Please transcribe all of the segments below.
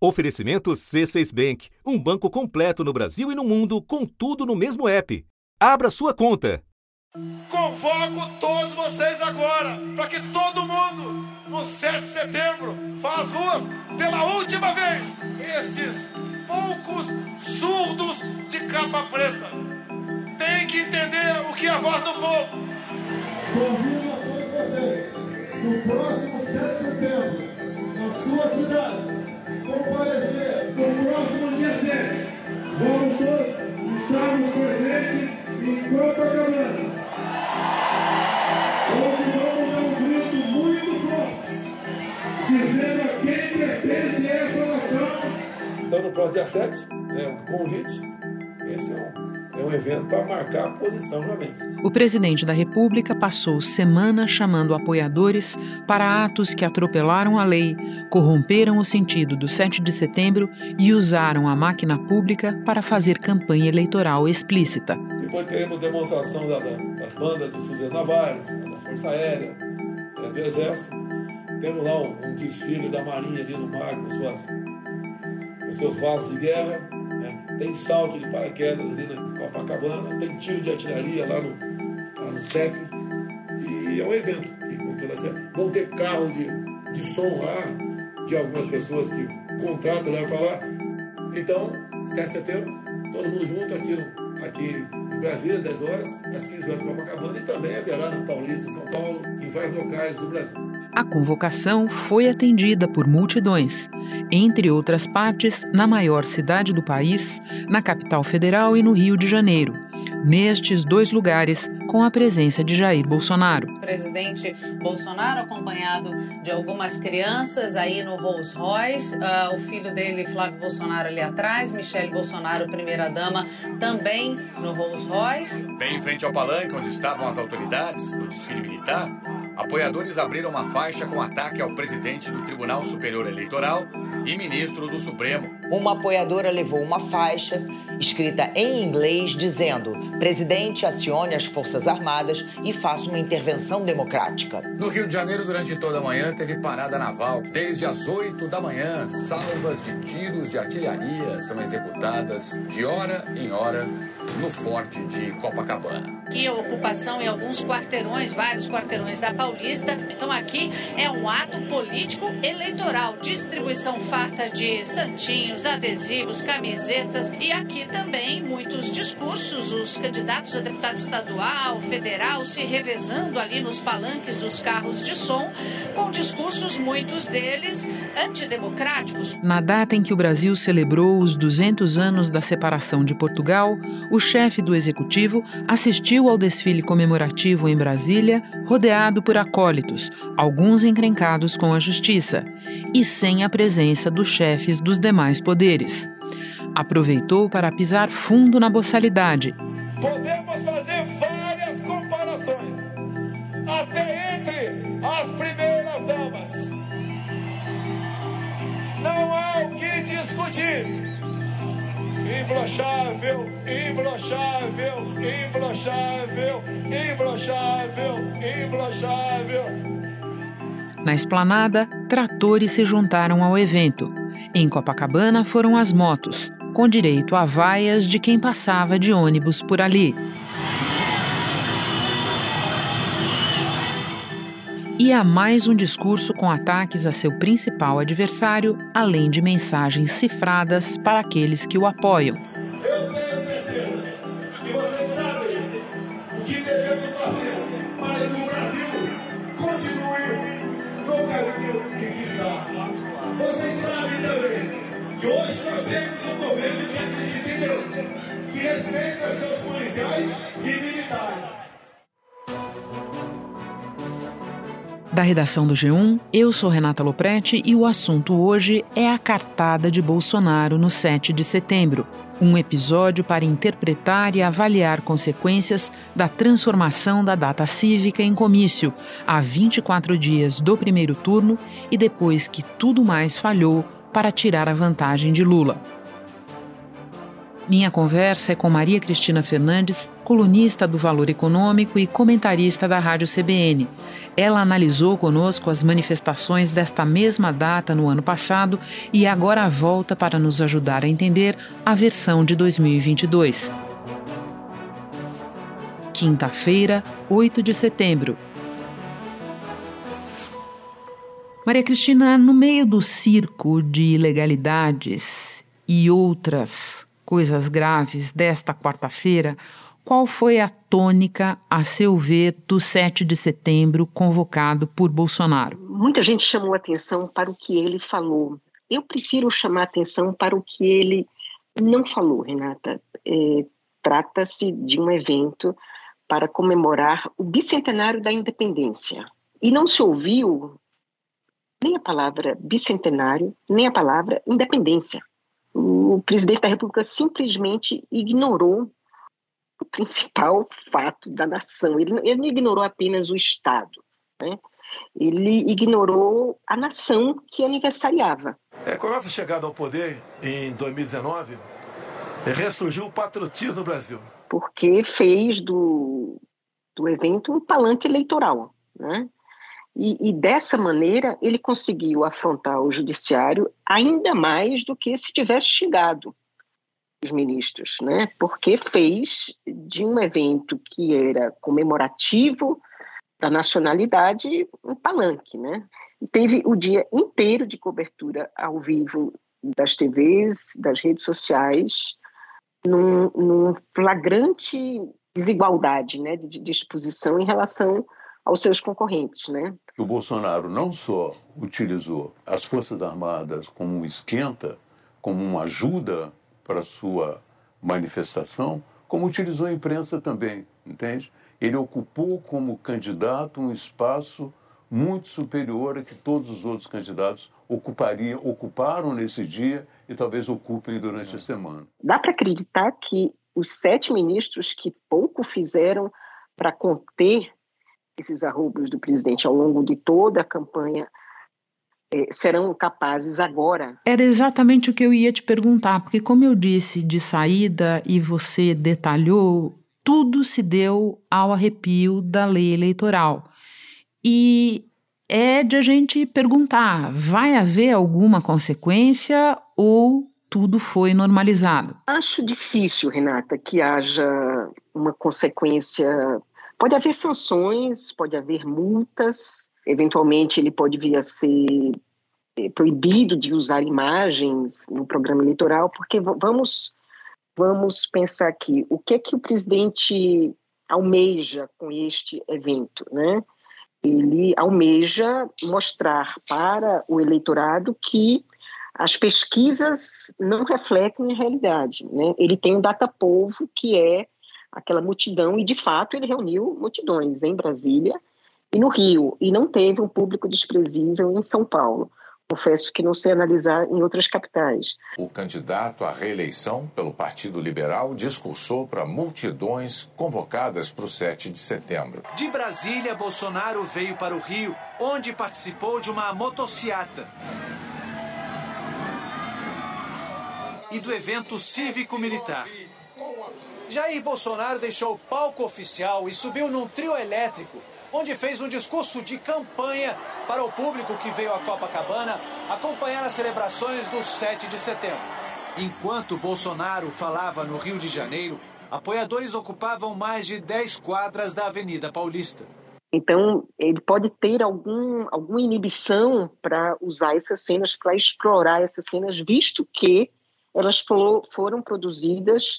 Oferecimento C6 Bank, um banco completo no Brasil e no mundo, com tudo no mesmo app. Abra sua conta. Convoco todos vocês agora para que todo mundo, no 7 de setembro, às ruas pela última vez. Estes poucos surdos de capa preta têm que entender o que é a voz do povo. Convido a todos vocês, no próximo 7 de setembro, na sua cidade, comparecer no próximo dia 7. Vamos todos estarmos presentes em Copacabana. Onde vamos dar um grito muito forte, dizendo a quem pertence essa nação. Então, no próximo dia 7, é um convite. Esse é um é um evento para marcar a posição realmente. O presidente da República passou semanas chamando apoiadores para atos que atropelaram a lei, corromperam o sentido do 7 de setembro e usaram a máquina pública para fazer campanha eleitoral explícita. Depois teremos demonstração da, da, das bandas dos fuzileiros navais, da Força Aérea, é, do Exército. Temos lá um, um, desfile da Marinha ali no mar com, suas, com seus vasos de guerra. Tem salto de paraquedas ali na Copacabana, tem tiro de artilharia lá no, lá no CEP. E é um evento. Que. Vão ter carro de, de som lá, de algumas pessoas que contratam, levam para lá. Então, 7 de setembro, todo mundo junto aqui, aqui em Brasília, 10 horas, às 15 horas em Copacabana, e também haverá na Paulista, São Paulo, em vários locais do Brasil. A convocação foi atendida por multidões, entre outras partes, na maior cidade do país, na capital federal e no Rio de Janeiro. Nestes dois lugares, com a presença de Jair Bolsonaro. O presidente Bolsonaro, acompanhado de algumas crianças aí no Rolls Royce, uh, o filho dele, Flávio Bolsonaro, ali atrás, Michele Bolsonaro, primeira-dama, também no Rolls Royce. Bem em frente ao palanque, onde estavam as autoridades no desfile militar, apoiadores abriram uma faixa com ataque ao presidente do Tribunal Superior Eleitoral e ministro do Supremo. Uma apoiadora levou uma faixa escrita em inglês dizendo: Presidente, acione as Forças Armadas e faça uma intervenção democrática. No Rio de Janeiro, durante toda a manhã, teve parada naval. Desde as 8 da manhã, salvas de tiros de artilharia são executadas de hora em hora no forte de Copacabana. Aqui a ocupação em alguns quarteirões, vários quarteirões da Paulista. Então aqui é um ato político eleitoral, distribuição farta de santinhos, adesivos, camisetas e aqui também muitos discursos, os candidatos a deputado estadual, federal se revezando ali nos palanques dos carros de som, com discursos muitos deles antidemocráticos. Na data em que o Brasil celebrou os 200 anos da separação de Portugal, o chefe do executivo assistiu ao desfile comemorativo em Brasília, rodeado por acólitos, alguns encrencados com a justiça, e sem a presença dos chefes dos demais poderes. Aproveitou para pisar fundo na boçalidade. Podemos fazer várias comparações, até entre as primeiras damas. Não há o que discutir imbrochável, imbrochável, imbrochável, imbrochável, imbrochável. Na esplanada, tratores se juntaram ao evento. Em Copacabana foram as motos, com direito a vaias de quem passava de ônibus por ali. E há mais um discurso com ataques a seu principal adversário, além de mensagens cifradas para aqueles que o apoiam. Da redação do G1, eu sou Renata Loprete e o assunto hoje é a cartada de Bolsonaro no 7 de setembro. Um episódio para interpretar e avaliar consequências da transformação da data cívica em comício, há 24 dias do primeiro turno e depois que tudo mais falhou para tirar a vantagem de Lula. Minha conversa é com Maria Cristina Fernandes, colunista do Valor Econômico e comentarista da Rádio CBN. Ela analisou conosco as manifestações desta mesma data no ano passado e agora volta para nos ajudar a entender a versão de 2022. Quinta-feira, 8 de setembro. Maria Cristina, no meio do circo de ilegalidades e outras coisas graves desta quarta-feira, qual foi a tônica, a seu ver, do 7 de setembro convocado por Bolsonaro? Muita gente chamou atenção para o que ele falou. Eu prefiro chamar atenção para o que ele não falou, Renata. É, Trata-se de um evento para comemorar o bicentenário da independência. E não se ouviu nem a palavra bicentenário, nem a palavra independência o presidente da República simplesmente ignorou o principal fato da nação. Ele, ele não ignorou apenas o Estado, né? ele ignorou a nação que aniversariava. É, com a nossa chegada ao poder em 2019, ressurgiu o patriotismo no Brasil. Porque fez do, do evento um palanque eleitoral. Né? E, e, dessa maneira ele conseguiu afrontar o judiciário ainda mais do que se tivesse xingado os ministros, né? Porque fez de um evento que era comemorativo da nacionalidade um palanque, né? E teve o dia inteiro de cobertura ao vivo das TVs, das redes sociais, num, num flagrante desigualdade, né, de disposição em relação aos seus concorrentes, né? O Bolsonaro não só utilizou as Forças Armadas como um esquenta, como uma ajuda para a sua manifestação, como utilizou a imprensa também, entende? Ele ocupou como candidato um espaço muito superior a que todos os outros candidatos ocupariam, ocuparam nesse dia e talvez ocupem durante a semana. Dá para acreditar que os sete ministros que pouco fizeram para conter esses arroubos do presidente ao longo de toda a campanha eh, serão capazes agora. Era exatamente o que eu ia te perguntar, porque, como eu disse de saída e você detalhou, tudo se deu ao arrepio da lei eleitoral. E é de a gente perguntar: vai haver alguma consequência ou tudo foi normalizado? Acho difícil, Renata, que haja uma consequência Pode haver sanções, pode haver multas, eventualmente ele pode vir a ser eh, proibido de usar imagens no programa eleitoral, porque vamos vamos pensar aqui, o que é que o presidente almeja com este evento, né? Ele almeja mostrar para o eleitorado que as pesquisas não refletem a realidade, né? Ele tem um data povo que é aquela multidão, e de fato ele reuniu multidões em Brasília e no Rio, e não teve um público desprezível em São Paulo. Confesso que não sei analisar em outras capitais. O candidato à reeleição pelo Partido Liberal discursou para multidões convocadas para o 7 de setembro. De Brasília, Bolsonaro veio para o Rio, onde participou de uma motociata. E do evento cívico-militar. Jair Bolsonaro deixou o palco oficial e subiu num trio elétrico, onde fez um discurso de campanha para o público que veio a Copacabana acompanhar as celebrações do 7 de setembro. Enquanto Bolsonaro falava no Rio de Janeiro, apoiadores ocupavam mais de 10 quadras da Avenida Paulista. Então, ele pode ter algum, alguma inibição para usar essas cenas, para explorar essas cenas, visto que elas foram produzidas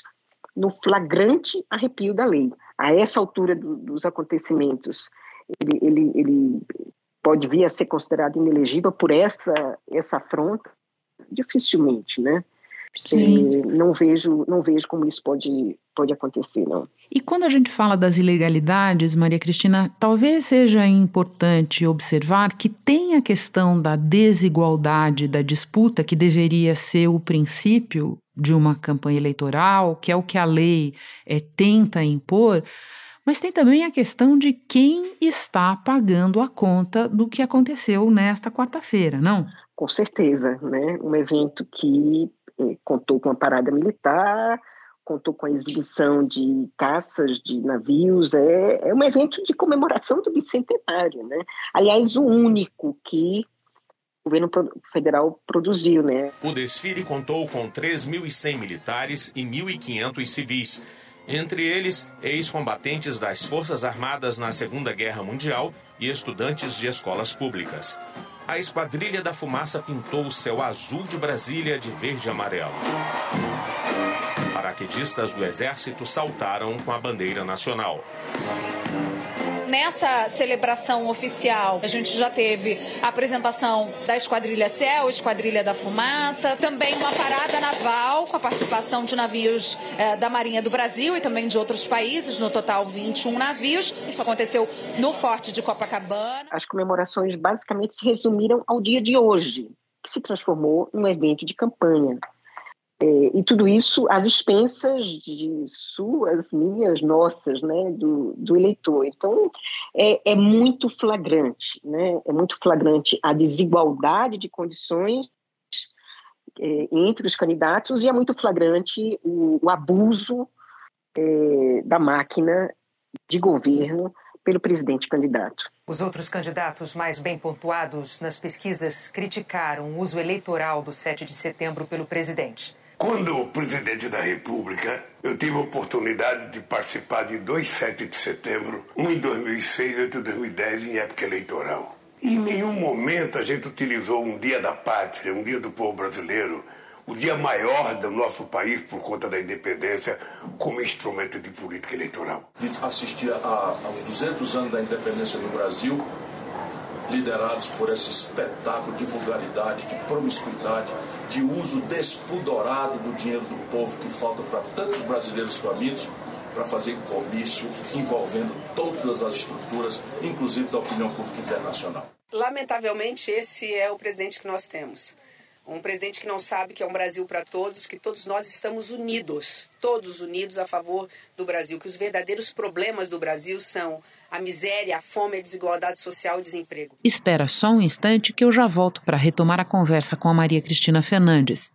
no flagrante arrepio da lei. A essa altura do, dos acontecimentos, ele, ele, ele, pode vir a ser considerado inelegível por essa, essa afronta? Dificilmente, né? Sim. não vejo não vejo como isso pode pode acontecer não e quando a gente fala das ilegalidades Maria Cristina talvez seja importante observar que tem a questão da desigualdade da disputa que deveria ser o princípio de uma campanha eleitoral, que é o que a lei é, tenta impor, mas tem também a questão de quem está pagando a conta do que aconteceu nesta quarta-feira, não? Com certeza, né? Um evento que eh, contou com uma parada militar, contou com a exibição de caças de navios, é, é um evento de comemoração do bicentenário, né? Aliás, o único que governo federal produziu, né? O desfile contou com 3.100 militares e 1.500 civis, entre eles ex-combatentes das Forças Armadas na Segunda Guerra Mundial e estudantes de escolas públicas. A Esquadrilha da Fumaça pintou o céu azul de Brasília de verde e amarelo. Paraquedistas do Exército saltaram com a bandeira nacional. Nessa celebração oficial, a gente já teve a apresentação da Esquadrilha Céu, Esquadrilha da Fumaça, também uma parada naval com a participação de navios eh, da Marinha do Brasil e também de outros países, no total 21 navios. Isso aconteceu no Forte de Copacabana. As comemorações basicamente se resumiram ao dia de hoje, que se transformou num evento de campanha. É, e tudo isso às expensas de suas, minhas, nossas, né, do, do eleitor. Então, é, é muito flagrante, né, é muito flagrante a desigualdade de condições é, entre os candidatos e é muito flagrante o, o abuso é, da máquina de governo pelo presidente candidato. Os outros candidatos mais bem pontuados nas pesquisas criticaram o uso eleitoral do 7 de setembro pelo presidente. Quando presidente da República, eu tive a oportunidade de participar de dois 7 de setembro, um em 2006 e outro em 2010, em época eleitoral. em nenhum momento a gente utilizou um dia da pátria, um dia do povo brasileiro, o dia maior do nosso país por conta da independência, como instrumento de política eleitoral. Assistir aos 200 anos da independência do Brasil, liderados por esse espetáculo de vulgaridade, de promiscuidade, de uso despudorado do dinheiro do povo que falta para tantos brasileiros famintos para fazer comício envolvendo todas as estruturas, inclusive da opinião pública internacional. Lamentavelmente, esse é o presidente que nós temos. Um presidente que não sabe que é um Brasil para todos, que todos nós estamos unidos, todos unidos a favor do Brasil, que os verdadeiros problemas do Brasil são a miséria, a fome, a desigualdade social e o desemprego. Espera só um instante que eu já volto para retomar a conversa com a Maria Cristina Fernandes.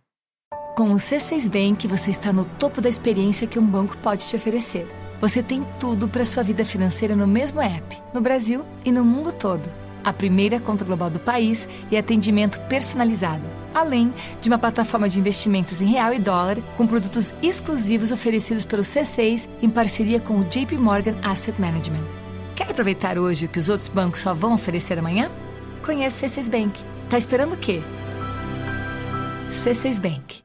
Com o C6 Bank, você está no topo da experiência que um banco pode te oferecer. Você tem tudo para sua vida financeira no mesmo app, no Brasil e no mundo todo. A primeira conta global do país e atendimento personalizado, além de uma plataforma de investimentos em real e dólar com produtos exclusivos oferecidos pelo C6 em parceria com o JP Morgan Asset Management. Quer aproveitar hoje o que os outros bancos só vão oferecer amanhã? Conheça o C6 Bank. Tá esperando o quê? C6 Bank.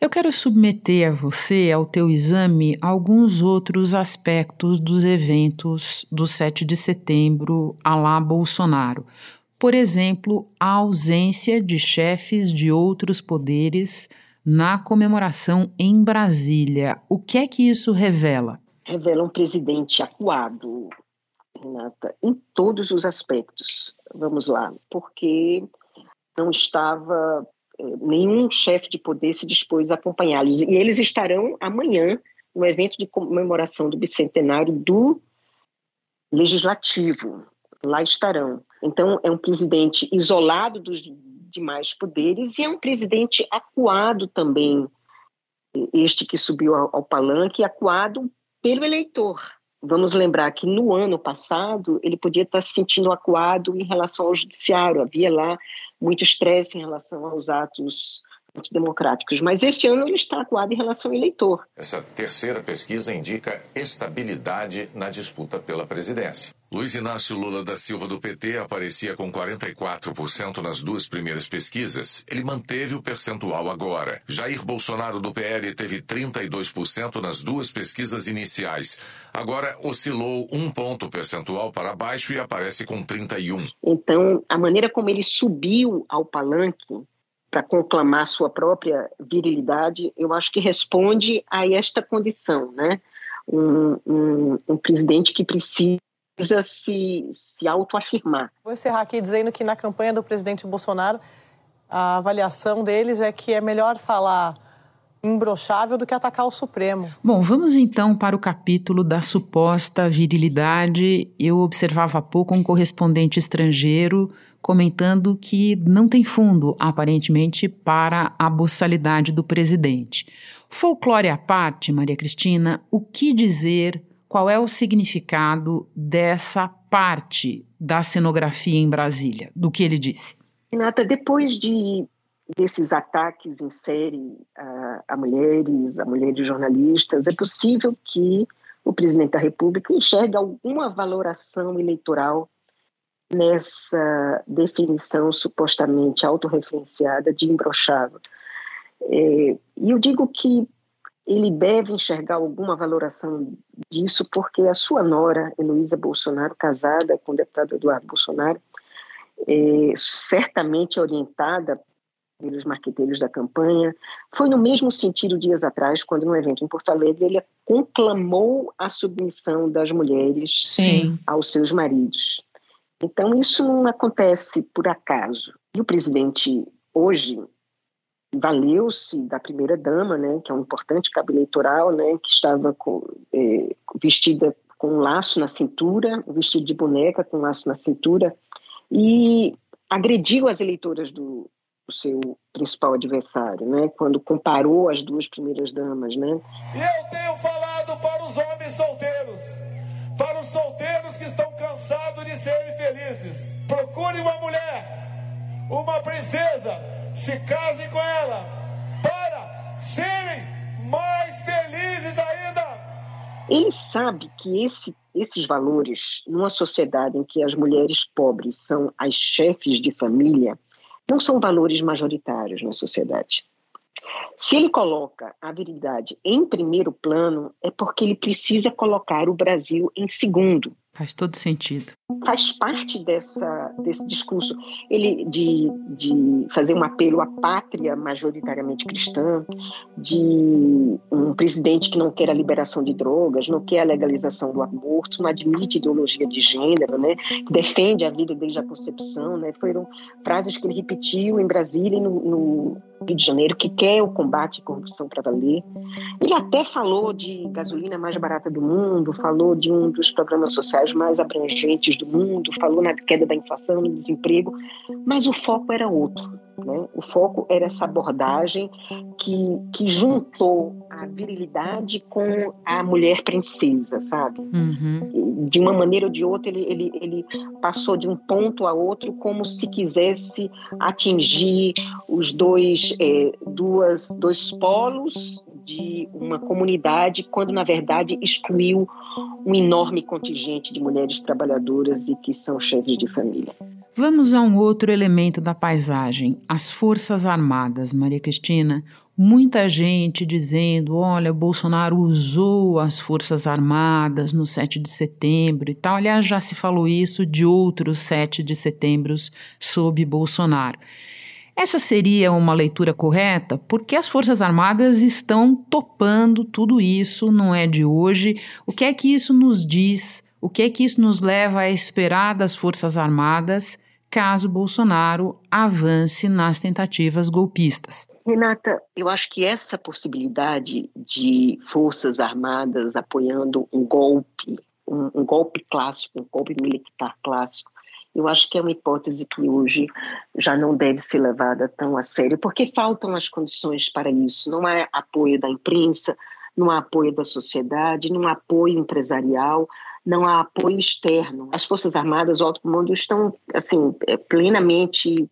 Eu quero submeter a você, ao teu exame, alguns outros aspectos dos eventos do 7 de setembro a lá Bolsonaro. Por exemplo, a ausência de chefes de outros poderes na comemoração em Brasília. O que é que isso revela? Revela um presidente acuado, Renata, em todos os aspectos. Vamos lá, porque não estava eh, nenhum chefe de poder se dispôs a acompanhá-los e eles estarão amanhã no evento de comemoração do bicentenário do legislativo. Lá estarão. Então é um presidente isolado dos demais poderes e é um presidente acuado também este que subiu ao, palanque, acuado pelo eleitor. Vamos lembrar que no ano passado ele podia estar se sentindo acuado em relação ao judiciário, havia lá muito estresse em relação aos atos antidemocráticos, mas este ano ele está acuado em relação ao eleitor. Essa terceira pesquisa indica estabilidade na disputa pela presidência. Luiz Inácio Lula da Silva do PT aparecia com 44% nas duas primeiras pesquisas. Ele manteve o percentual agora. Jair Bolsonaro do PL teve 32% nas duas pesquisas iniciais. Agora oscilou um ponto percentual para baixo e aparece com 31. Então, a maneira como ele subiu ao palanque para conclamar sua própria virilidade, eu acho que responde a esta condição, né? Um, um, um presidente que precisa se, se autoafirmar. Vou encerrar aqui dizendo que na campanha do presidente Bolsonaro, a avaliação deles é que é melhor falar imbrochável do que atacar o Supremo. Bom, vamos então para o capítulo da suposta virilidade. Eu observava há pouco um correspondente estrangeiro comentando que não tem fundo, aparentemente, para a boçalidade do presidente. Folclore à parte, Maria Cristina, o que dizer, qual é o significado dessa parte da cenografia em Brasília, do que ele disse? Renata, depois de desses ataques em série a, a mulheres, a mulheres jornalistas, é possível que o presidente da República enxergue alguma valoração eleitoral nessa definição supostamente autorreferenciada de imbrochável. É, e eu digo que ele deve enxergar alguma valoração disso porque a sua nora, Heloísa Bolsonaro, casada com o deputado Eduardo Bolsonaro, é, certamente orientada pelos marqueteiros da campanha, foi no mesmo sentido dias atrás, quando num evento em Porto Alegre ele conclamou a submissão das mulheres Sim. aos seus maridos. Então, isso não acontece por acaso. E o presidente, hoje, valeu-se da primeira-dama, né, que é um importante cabo eleitoral, né, que estava com, eh, vestida com um laço na cintura, vestido de boneca com um laço na cintura, e agrediu as eleitoras do, do seu principal adversário, né, quando comparou as duas primeiras damas. Né. Eu tenho uma princesa, se casem com ela, para serem mais felizes ainda. Ele sabe que esse, esses valores, numa sociedade em que as mulheres pobres são as chefes de família, não são valores majoritários na sociedade. Se ele coloca a virilidade em primeiro plano, é porque ele precisa colocar o Brasil em segundo. Faz todo sentido. Faz parte dessa, desse discurso ele de, de fazer um apelo à pátria majoritariamente cristã, de um presidente que não quer a liberação de drogas, não quer a legalização do aborto, não admite ideologia de gênero, né? defende a vida desde a concepção. Né? Foram frases que ele repetiu em Brasília e no, no Rio de Janeiro, que quer o combate à corrupção para valer. Ele até falou de gasolina mais barata do mundo, falou de um dos programas sociais mais abrangentes do mundo, falou na queda da inflação, no desemprego, mas o foco era outro. Né? O foco era essa abordagem que, que juntou a virilidade com a mulher princesa, sabe? Uhum. De uma maneira ou de outra, ele, ele, ele passou de um ponto a outro como se quisesse atingir os dois, é, duas, dois polos de uma comunidade, quando na verdade excluiu um enorme contingente de mulheres trabalhadoras e que são chefes de família. Vamos a um outro elemento da paisagem, as Forças Armadas, Maria Cristina. Muita gente dizendo: olha, Bolsonaro usou as Forças Armadas no 7 de setembro e tal. Aliás, já se falou isso de outros 7 de setembros sob Bolsonaro. Essa seria uma leitura correta? Porque as Forças Armadas estão topando tudo isso, não é de hoje. O que é que isso nos diz? O que é que isso nos leva a esperar das Forças Armadas caso Bolsonaro avance nas tentativas golpistas? Renata, eu acho que essa possibilidade de Forças Armadas apoiando um golpe, um, um golpe clássico, um golpe militar clássico, eu acho que é uma hipótese que hoje já não deve ser levada tão a sério, porque faltam as condições para isso. Não há apoio da imprensa, não há apoio da sociedade, não há apoio empresarial, não há apoio externo. As Forças Armadas, o alto comando estão assim é, plenamente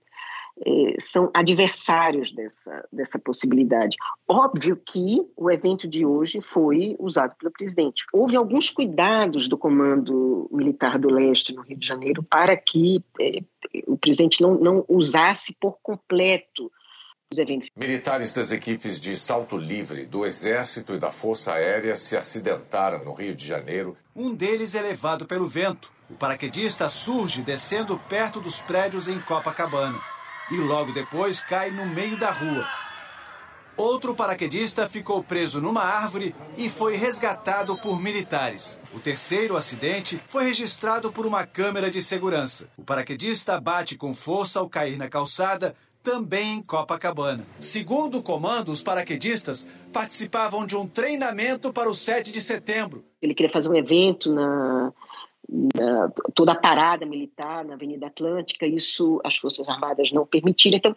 é, são adversários dessa, dessa possibilidade. Óbvio que o evento de hoje foi usado pelo presidente. Houve alguns cuidados do Comando Militar do Leste, no Rio de Janeiro, para que é, o presidente não, não usasse por completo os eventos. Militares das equipes de salto livre do Exército e da Força Aérea se acidentaram no Rio de Janeiro. Um deles é levado pelo vento. O paraquedista surge descendo perto dos prédios em Copacabana e logo depois cai no meio da rua. Outro paraquedista ficou preso numa árvore e foi resgatado por militares. O terceiro acidente foi registrado por uma câmera de segurança. O paraquedista bate com força ao cair na calçada, também em Copacabana. Segundo o comando, os paraquedistas participavam de um treinamento para o 7 de setembro. Ele queria fazer um evento na, toda a parada militar na Avenida Atlântica, isso as Forças Armadas não permitiram. Então,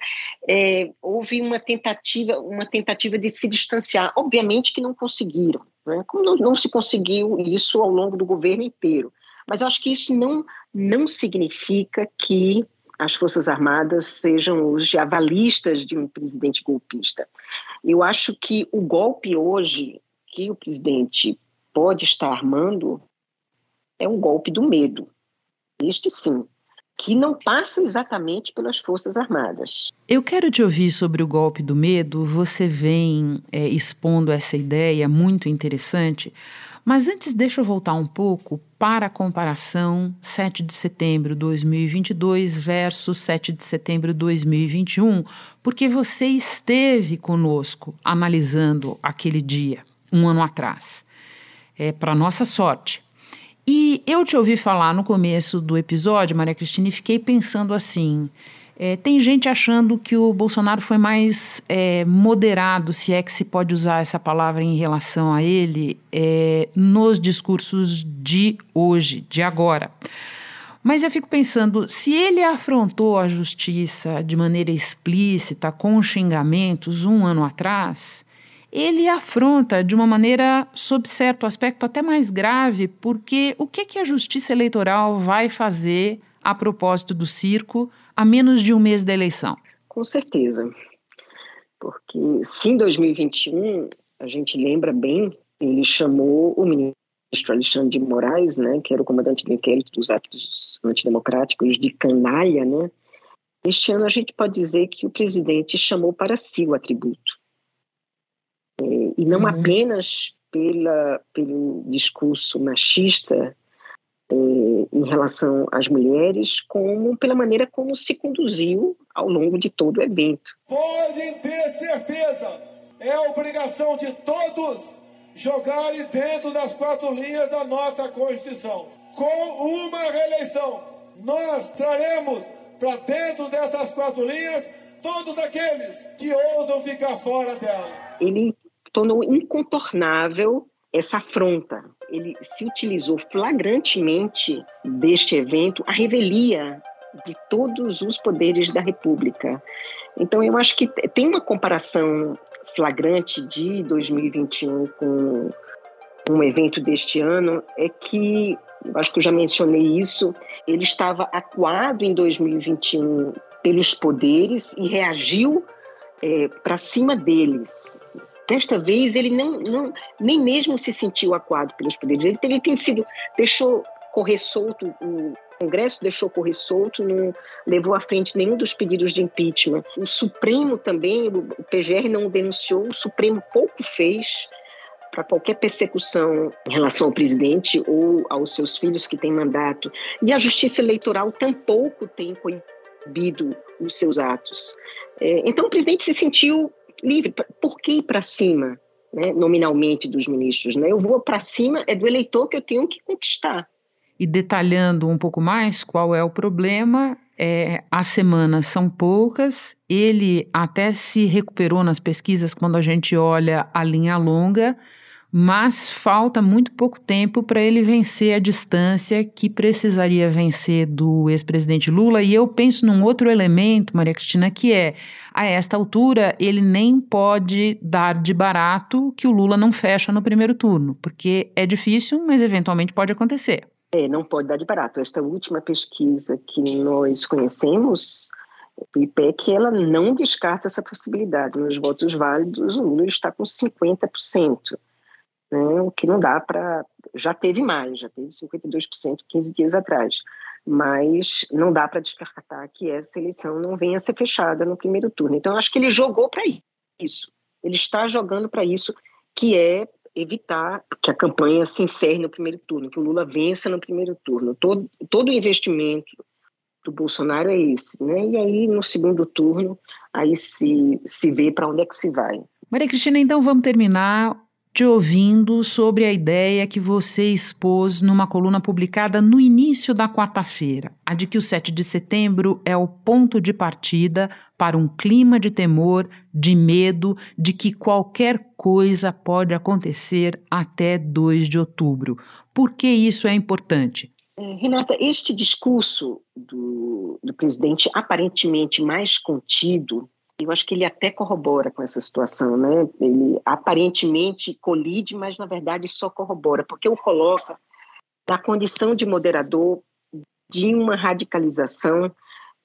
é, houve uma tentativa, uma tentativa de se distanciar. Obviamente que não conseguiram, né? Como não, não se conseguiu isso ao longo do governo inteiro. Mas eu acho que isso não, não significa que as Forças Armadas sejam os avalistas de um presidente golpista. Eu acho que o golpe hoje que o presidente pode estar armando é um golpe do medo. Este sim, que não passa exatamente pelas Forças Armadas. Eu quero te ouvir sobre o golpe do medo. Você vem é, expondo essa ideia muito interessante. Mas antes, deixa eu voltar um pouco para a comparação 7 de setembro de 2022 versus 7 de setembro de 2021, porque você esteve conosco analisando aquele dia, um ano atrás. É para nossa sorte. E eu te ouvi falar no começo do episódio, Maria Cristina, e fiquei pensando assim: é, tem gente achando que o Bolsonaro foi mais é, moderado, se é que se pode usar essa palavra em relação a ele, é, nos discursos de hoje, de agora. Mas eu fico pensando, se ele afrontou a justiça de maneira explícita, com xingamentos, um ano atrás, ele afronta de uma maneira, sob certo aspecto, até mais grave, porque o que, que a justiça eleitoral vai fazer a propósito do circo a menos de um mês da eleição? Com certeza. Porque se em 2021, a gente lembra bem, ele chamou o ministro Alexandre de Moraes, né, que era o comandante do inquérito dos atos antidemocráticos, de canalha, né? Este ano a gente pode dizer que o presidente chamou para si o atributo é, e não uhum. apenas pela, pelo discurso machista é, em relação às mulheres, como pela maneira como se conduziu ao longo de todo o evento. Podem ter certeza, é obrigação de todos jogarem dentro das quatro linhas da nossa Constituição. Com uma reeleição, nós traremos para dentro dessas quatro linhas todos aqueles que ousam ficar fora dela. Ele tornou incontornável essa afronta. Ele se utilizou flagrantemente deste evento a revelia de todos os poderes da República. Então, eu acho que tem uma comparação flagrante de 2021 com um evento deste ano, é que, acho que eu já mencionei isso, ele estava acuado em 2021 pelos poderes e reagiu é, para cima deles. Desta vez ele não, não, nem mesmo se sentiu acuado pelos poderes. Ele, ele tem sido deixou correr solto o Congresso deixou correr solto, não levou à frente nenhum dos pedidos de impeachment. O Supremo também, o PGR não denunciou, o Supremo pouco fez para qualquer persecução em relação ao presidente ou aos seus filhos que têm mandato. E a Justiça Eleitoral tampouco tem proibido os seus atos. É, então o presidente se sentiu livre. Por que ir para cima, né, nominalmente, dos ministros? Né? Eu vou para cima, é do eleitor que eu tenho que conquistar. E detalhando um pouco mais qual é o problema, é, as semanas são poucas, ele até se recuperou nas pesquisas quando a gente olha a linha longa, mas falta muito pouco tempo para ele vencer a distância que precisaria vencer do ex-presidente Lula. E eu penso num outro elemento, Maria Cristina, que é a esta altura ele nem pode dar de barato que o Lula não fecha no primeiro turno, porque é difícil, mas eventualmente pode acontecer. É, não pode dar de barato. Esta última pesquisa que nós conhecemos, o IPEC, ela não descarta essa possibilidade. Nos votos válidos, o Lula está com 50% né, o que não dá para. Já teve mais, já teve 52% 15 dias atrás, mas não dá para descartar que essa eleição não venha a ser fechada no primeiro turno. Então, acho que ele jogou para isso, ele está jogando para isso, que é evitar que a campanha se encerre no primeiro turno, que o Lula vença no primeiro turno. Todo, todo o investimento do Bolsonaro é esse, né? E aí, no segundo turno, aí se, se vê para onde é que se vai. Maria Cristina, então vamos terminar te ouvindo sobre a ideia que você expôs numa coluna publicada no início da quarta-feira, a de que o 7 de setembro é o ponto de partida para um clima de temor, de medo, de que qualquer coisa pode acontecer até 2 de outubro. Por que isso é importante? É, Renata, este discurso do, do presidente aparentemente mais contido, eu acho que ele até corrobora com essa situação, né? Ele aparentemente colide, mas na verdade só corrobora, porque o coloca na condição de moderador de uma radicalização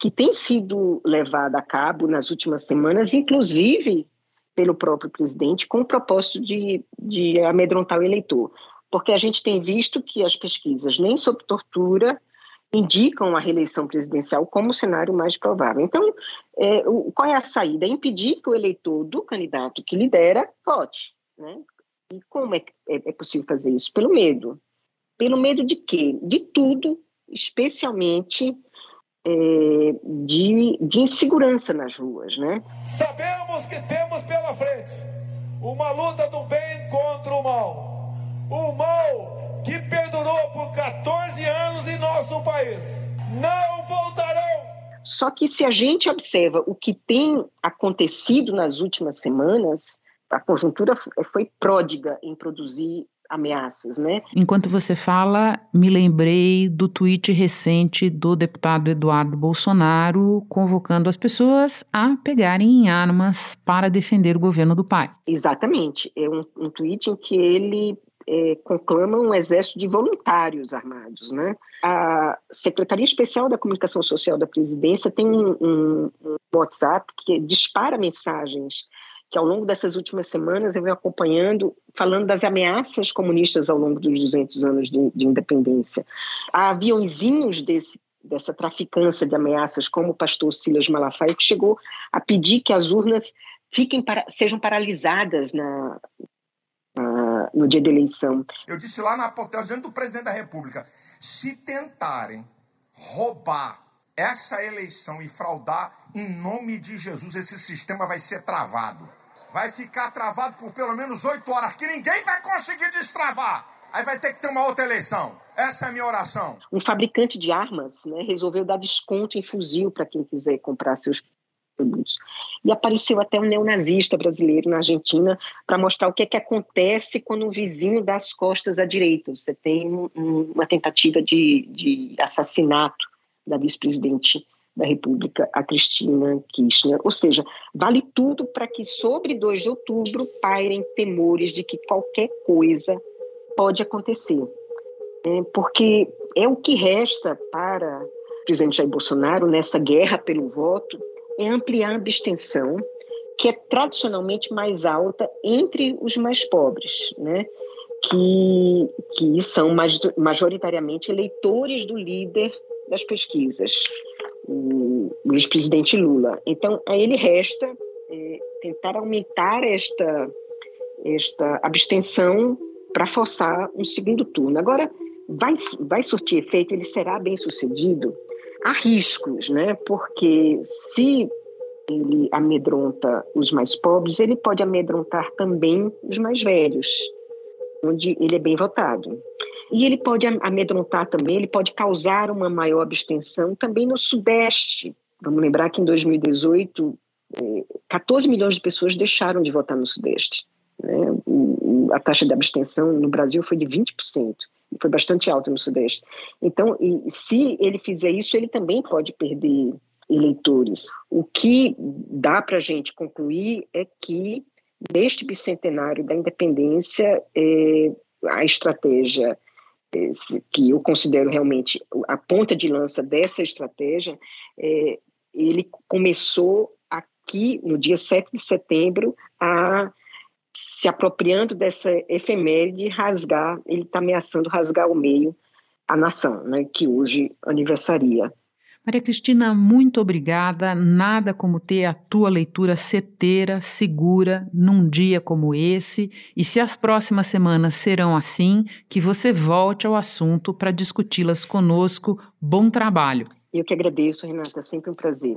que tem sido levada a cabo nas últimas semanas, inclusive pelo próprio presidente, com o propósito de, de amedrontar o eleitor. Porque a gente tem visto que as pesquisas, nem sob tortura, indicam a reeleição presidencial como o cenário mais provável. Então, é, o, qual é a saída? É impedir que o eleitor do candidato que lidera vote. Né? E como é, é, é possível fazer isso? Pelo medo. Pelo medo de quê? De tudo, especialmente é, de, de insegurança nas ruas, né? Sabemos que temos pela frente uma luta do bem contra o mal. O mal 14 anos em nosso país. Não voltarão. Só que se a gente observa o que tem acontecido nas últimas semanas, a conjuntura foi pródiga em produzir ameaças, né? Enquanto você fala, me lembrei do tweet recente do deputado Eduardo Bolsonaro convocando as pessoas a pegarem armas para defender o governo do pai. Exatamente. É um, um tweet em que ele é, conclama um exército de voluntários armados, né? A Secretaria Especial da Comunicação Social da Presidência tem um, um, um WhatsApp que dispara mensagens que ao longo dessas últimas semanas eu venho acompanhando, falando das ameaças comunistas ao longo dos 200 anos de, de independência. Há aviãozinhos desse, dessa traficância de ameaças, como o pastor Silas Malafaia, que chegou a pedir que as urnas fiquem para, sejam paralisadas na, no dia da eleição. Eu disse lá na porta diante do presidente da República, se tentarem roubar essa eleição e fraudar, em nome de Jesus, esse sistema vai ser travado vai ficar travado por pelo menos oito horas, que ninguém vai conseguir destravar. Aí vai ter que ter uma outra eleição. Essa é a minha oração. Um fabricante de armas né, resolveu dar desconto em fuzil para quem quiser comprar seus E apareceu até um neonazista brasileiro na Argentina para mostrar o que, é que acontece quando um vizinho dá as costas à direita. Você tem um, uma tentativa de, de assassinato da vice-presidente da República, a Cristina Kirchner. Ou seja, vale tudo para que sobre 2 de outubro pairem temores de que qualquer coisa pode acontecer. É, porque é o que resta para o presidente Jair Bolsonaro nessa guerra pelo voto, é ampliar a abstenção, que é tradicionalmente mais alta entre os mais pobres, né? que, que são majoritariamente eleitores do líder das pesquisas o vice-presidente Lula. Então, a ele resta é, tentar aumentar esta, esta abstenção para forçar um segundo turno. Agora, vai, vai surtir efeito, ele será bem sucedido? Há riscos, né? porque se ele amedronta os mais pobres, ele pode amedrontar também os mais velhos, onde ele é bem votado. E ele pode amedrontar também, ele pode causar uma maior abstenção também no Sudeste. Vamos lembrar que em 2018, 14 é, milhões de pessoas deixaram de votar no Sudeste. Né? A taxa de abstenção no Brasil foi de 20%, e foi bastante alta no Sudeste. Então, se ele fizer isso, ele também pode perder eleitores. O que dá para a gente concluir é que, neste bicentenário da independência, é, a estratégia que eu considero realmente a ponta de lança dessa estratégia, é, ele começou aqui, no dia 7 de setembro, a se apropriando dessa efeméride, rasgar, ele está ameaçando rasgar ao meio a nação, né, que hoje aniversaria. Maria Cristina, muito obrigada. Nada como ter a tua leitura certeira, segura, num dia como esse. E se as próximas semanas serão assim, que você volte ao assunto para discuti-las conosco. Bom trabalho. Eu que agradeço, Renata. É sempre um prazer.